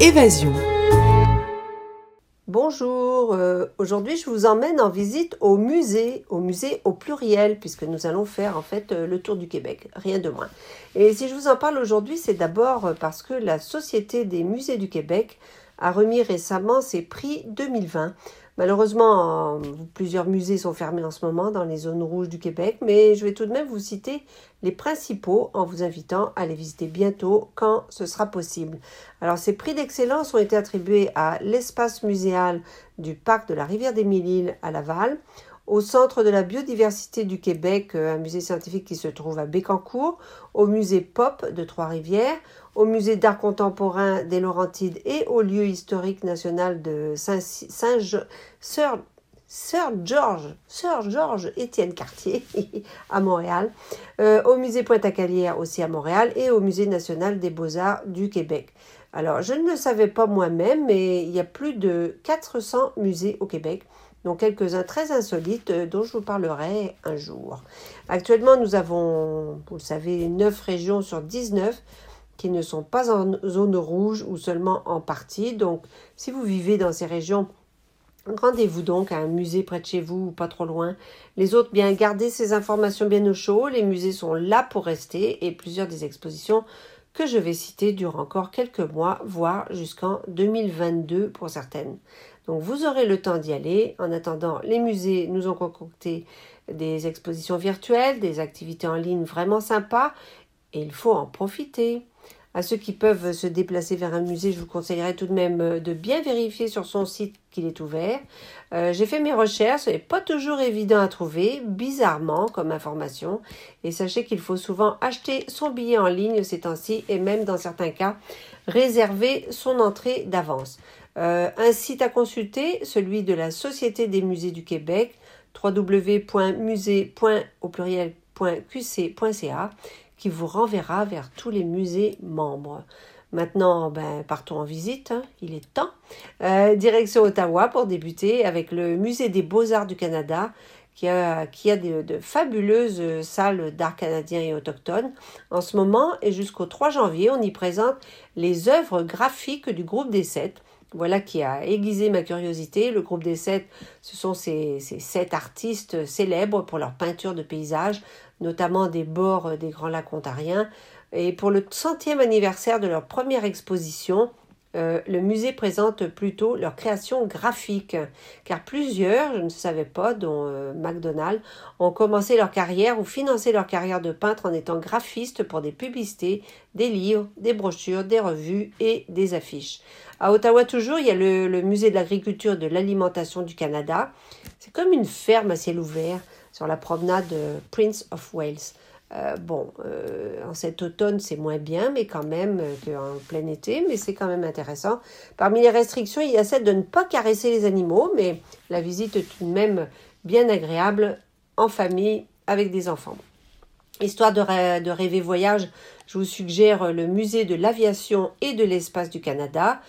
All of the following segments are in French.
Évasion. Bonjour, euh, aujourd'hui je vous emmène en visite au musée, au musée au pluriel, puisque nous allons faire en fait euh, le tour du Québec, rien de moins. Et si je vous en parle aujourd'hui, c'est d'abord parce que la Société des musées du Québec a remis récemment ses prix 2020. Malheureusement, plusieurs musées sont fermés en ce moment dans les zones rouges du Québec, mais je vais tout de même vous citer les principaux en vous invitant à les visiter bientôt quand ce sera possible. Alors, ces prix d'excellence ont été attribués à l'espace muséal du parc de la rivière des Mille-Îles à Laval, au Centre de la biodiversité du Québec, euh, un musée scientifique qui se trouve à Bécancour, au musée Pop de Trois-Rivières, au musée d'art contemporain des Laurentides et au lieu historique national de Saint-Sir Georges, Sir Georges Étienne Cartier à Montréal, euh, au musée Pointe-à-Calière aussi à Montréal et au musée national des beaux-arts du Québec. Alors, je ne le savais pas moi-même, mais il y a plus de 400 musées au Québec dont quelques-uns très insolites euh, dont je vous parlerai un jour. Actuellement, nous avons, vous le savez, 9 régions sur 19 qui ne sont pas en zone rouge ou seulement en partie. Donc, si vous vivez dans ces régions, rendez-vous donc à un musée près de chez vous ou pas trop loin. Les autres, bien, gardez ces informations bien au chaud. Les musées sont là pour rester et plusieurs des expositions que je vais citer durent encore quelques mois, voire jusqu'en 2022 pour certaines. Donc vous aurez le temps d'y aller. En attendant, les musées nous ont concocté des expositions virtuelles, des activités en ligne vraiment sympas et il faut en profiter. À ceux qui peuvent se déplacer vers un musée, je vous conseillerais tout de même euh, de bien vérifier sur son site qu'il est ouvert. Euh, j'ai fait mes recherches, ce n'est pas toujours évident à trouver, bizarrement comme information. Et sachez qu'il faut souvent acheter son billet en ligne ces temps-ci et même dans certains cas réserver son entrée d'avance. Euh, un site à consulter, celui de la Société des musées du Québec, www.musée.qc.ca qui vous renverra vers tous les musées membres. Maintenant, ben, partons en visite, hein, il est temps. Euh, direction Ottawa pour débuter avec le Musée des beaux-arts du Canada, qui a, qui de, fabuleuses salles d'art canadien et autochtones. En ce moment et jusqu'au 3 janvier, on y présente les œuvres graphiques du groupe des sept. Voilà qui a aiguisé ma curiosité. Le groupe des sept, ce sont ces, ces sept artistes célèbres pour leur peinture de paysages notamment des bords des Grands Lacs ontariens. Et pour le centième anniversaire de leur première exposition, euh, le musée présente plutôt leur création graphique, car plusieurs, je ne savais pas, dont euh, McDonald, ont commencé leur carrière ou financé leur carrière de peintre en étant graphistes pour des publicités, des livres, des brochures, des revues et des affiches. À Ottawa toujours, il y a le, le musée de l'agriculture et de l'alimentation du Canada. C'est comme une ferme à ciel ouvert sur la promenade Prince of Wales. Euh, bon, euh, en cet automne, c'est moins bien, mais quand même euh, qu'en plein été, mais c'est quand même intéressant. Parmi les restrictions, il y a celle de ne pas caresser les animaux, mais la visite est tout de même bien agréable en famille avec des enfants. Histoire de, de rêver voyage, je vous suggère le musée de l'aviation et de l'espace du Canada,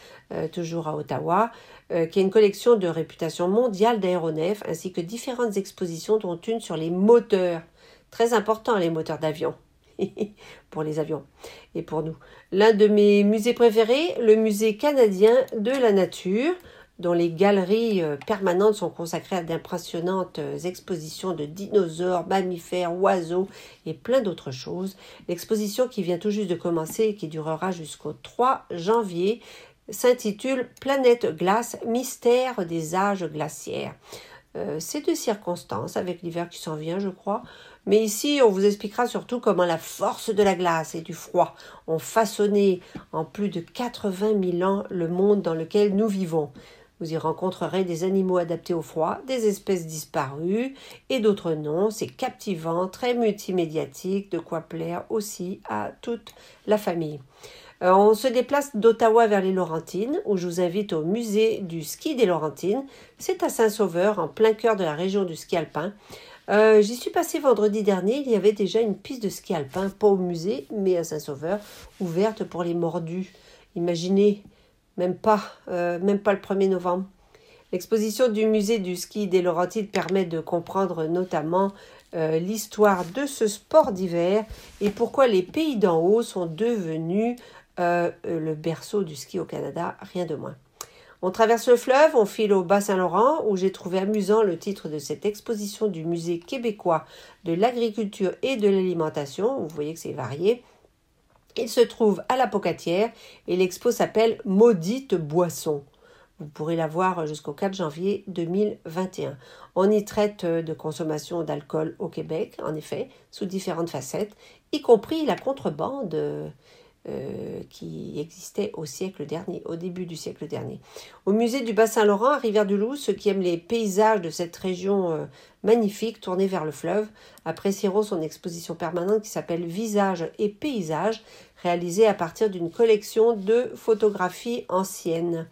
toujours à Ottawa. Euh, qui est une collection de réputation mondiale d'aéronefs, ainsi que différentes expositions, dont une sur les moteurs. Très important, les moteurs d'avion. pour les avions et pour nous. L'un de mes musées préférés, le musée canadien de la nature, dont les galeries euh, permanentes sont consacrées à d'impressionnantes euh, expositions de dinosaures, mammifères, oiseaux et plein d'autres choses. L'exposition qui vient tout juste de commencer et qui durera jusqu'au 3 janvier s'intitule Planète glace, mystère des âges glaciaires. Euh, c'est de circonstance avec l'hiver qui s'en vient, je crois. Mais ici, on vous expliquera surtout comment la force de la glace et du froid ont façonné en plus de 80 000 ans le monde dans lequel nous vivons. Vous y rencontrerez des animaux adaptés au froid, des espèces disparues et d'autres noms. C'est captivant, très multimédiatique, de quoi plaire aussi à toute la famille. Euh, on se déplace d'Ottawa vers les Laurentines, où je vous invite au musée du ski des Laurentines. C'est à Saint-Sauveur, en plein cœur de la région du ski alpin. Euh, j'y suis passé vendredi dernier, il y avait déjà une piste de ski alpin, pas au musée, mais à Saint-Sauveur, ouverte pour les mordus. Imaginez, même pas, euh, même pas le 1er novembre. L'exposition du musée du ski des Laurentides permet de comprendre notamment l'histoire de ce sport d'hiver et pourquoi les pays d'en haut sont devenus le berceau du ski au Canada, rien de moins. On traverse le fleuve, on file au Bas-Saint-Laurent, où j'ai trouvé amusant le titre de cette exposition du musée québécois de l'agriculture et de l'alimentation. Vous voyez que c'est varié. Il se trouve à la Pocatière et l'expo s'appelle Maudite boisson. Vous pourrez la voir jusqu'au 4 janvier 2021. On y traite de consommation d'alcool au Québec, en effet, sous différentes facettes, y compris la contrebande euh, qui existait au siècle dernier, au début du siècle dernier. Au musée du Bas-Saint-Laurent, à Rivière-du-Loup, ceux qui aiment les paysages de cette région euh, magnifique tournée vers le fleuve apprécieront son exposition permanente qui s'appelle Visages et paysages, réalisée à partir d'une collection de photographies anciennes.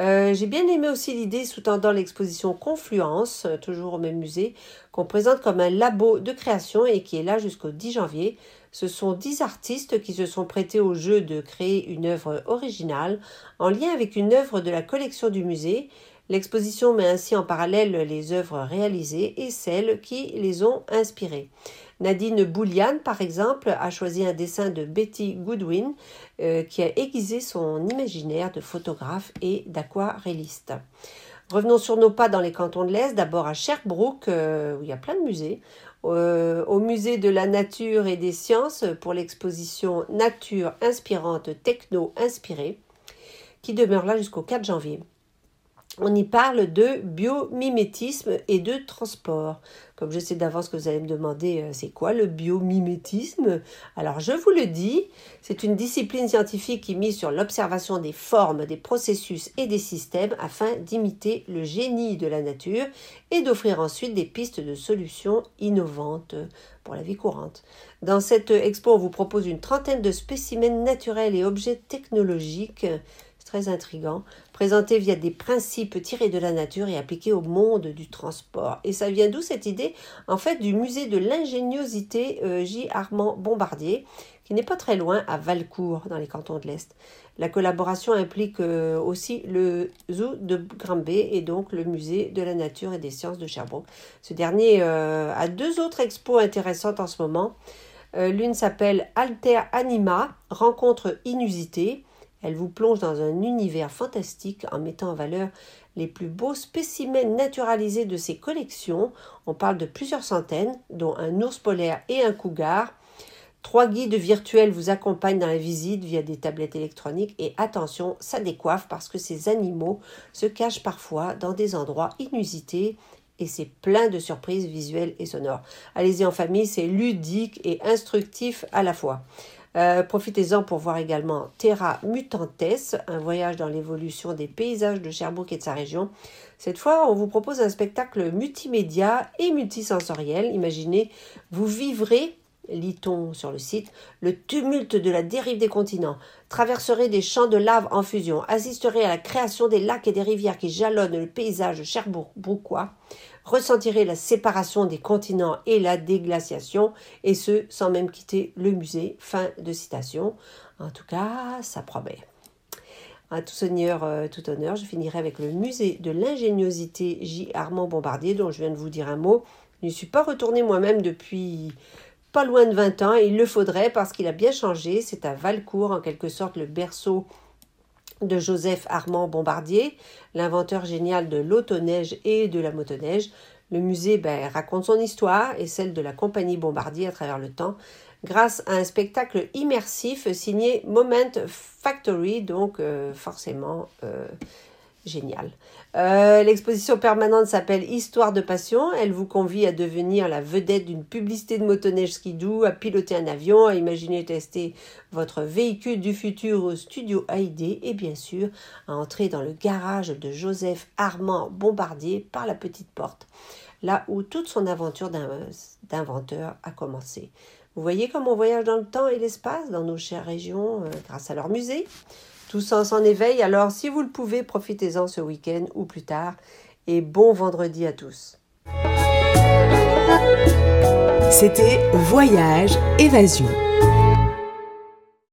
Euh, j'ai bien aimé aussi l'idée sous-tendant l'exposition Confluence, toujours au même musée, qu'on présente comme un labo de création et qui est là jusqu'au 10 janvier. Ce sont dix artistes qui se sont prêtés au jeu de créer une œuvre originale en lien avec une œuvre de la collection du musée. L'exposition met ainsi en parallèle les œuvres réalisées et celles qui les ont inspirées. Nadine Bouliane, par exemple, a choisi un dessin de Betty Goodwin euh, qui a aiguisé son imaginaire de photographe et d'aquarelliste. Revenons sur nos pas dans les cantons de l'Est, d'abord à Sherbrooke, euh, où il y a plein de musées. Euh, au musée de la nature et des sciences pour l'exposition Nature inspirante techno inspirée qui demeure là jusqu'au 4 janvier on y parle de biomimétisme et de transport. Comme je sais d'avance que vous allez me demander euh, c'est quoi le biomimétisme? Alors je vous le dis, c'est une discipline scientifique qui mise sur l'observation des formes, des processus et des systèmes afin d'imiter le génie de la nature et d'offrir ensuite des pistes de solutions innovantes pour la vie courante. Dans cette expo, on vous propose une trentaine de spécimens naturels et objets technologiques très intrigant, présenté via des principes tirés de la nature et appliqués au monde du transport. Et ça vient d'où cette idée? En fait, du musée de l'ingéniosité euh, J. Armand Bombardier, qui n'est pas très loin, à Valcourt, dans les cantons de l'Est. La collaboration implique euh, aussi le zoo de Granby et donc le musée de la nature et des sciences de Sherbrooke. Ce dernier euh, a deux autres expos intéressantes en ce moment. L'une s'appelle Alter Anima, rencontre inusitée, elle vous plonge dans un univers fantastique en mettant en valeur les plus beaux spécimens naturalisés de ses collections. On parle de plusieurs centaines, dont un ours polaire et un cougar. Trois guides virtuels vous accompagnent dans la visite via des tablettes électroniques et attention, ça décoiffe parce que ces animaux se cachent parfois dans des endroits inusités et c'est plein de surprises visuelles et sonores. Allez-y en famille, c'est ludique et instructif à la fois. Euh, profitez-en pour voir également Terra Mutantes, un voyage dans l'évolution des paysages de Sherbrooke et de sa région. Cette fois, on vous propose un spectacle multimédia et multisensoriel. Imaginez, vous vivrez lit-on sur le site, le tumulte de la dérive des continents, traverserez des champs de lave en fusion, assisterez à la création des lacs et des rivières qui jalonnent le paysage cherbourgois, ressentirez la séparation des continents et la déglaciation, et ce, sans même quitter le musée. Fin de citation. En tout cas, ça promet. À tout seigneur, euh, tout honneur, je finirai avec le musée de l'ingéniosité J. Armand Bombardier, dont je viens de vous dire un mot. Je n'y suis pas retournée moi-même depuis pas loin de 20 ans, et il le faudrait parce qu'il a bien changé. C'est à Valcourt, en quelque sorte, le berceau de Joseph Armand Bombardier, l'inventeur génial de l'autoneige et de la motoneige. Le musée ben, raconte son histoire et celle de la compagnie Bombardier à travers le temps grâce à un spectacle immersif signé Moment Factory, donc euh, forcément euh, génial. Euh, l'exposition permanente s'appelle Histoire de passion. Elle vous convie à devenir la vedette d'une publicité de motoneige skidoo, à piloter un avion, à imaginer tester votre véhicule du futur au studio AID et bien sûr à entrer dans le garage de Joseph Armand Bombardier par la petite porte, là où toute son aventure d'inventeur a commencé. Vous voyez comme on voyage dans le temps et l'espace dans nos chères régions euh, grâce à leur musée tout sens en éveil, alors si vous le pouvez, profitez-en ce week-end ou plus tard. Et bon vendredi à tous. C'était Voyage Évasion.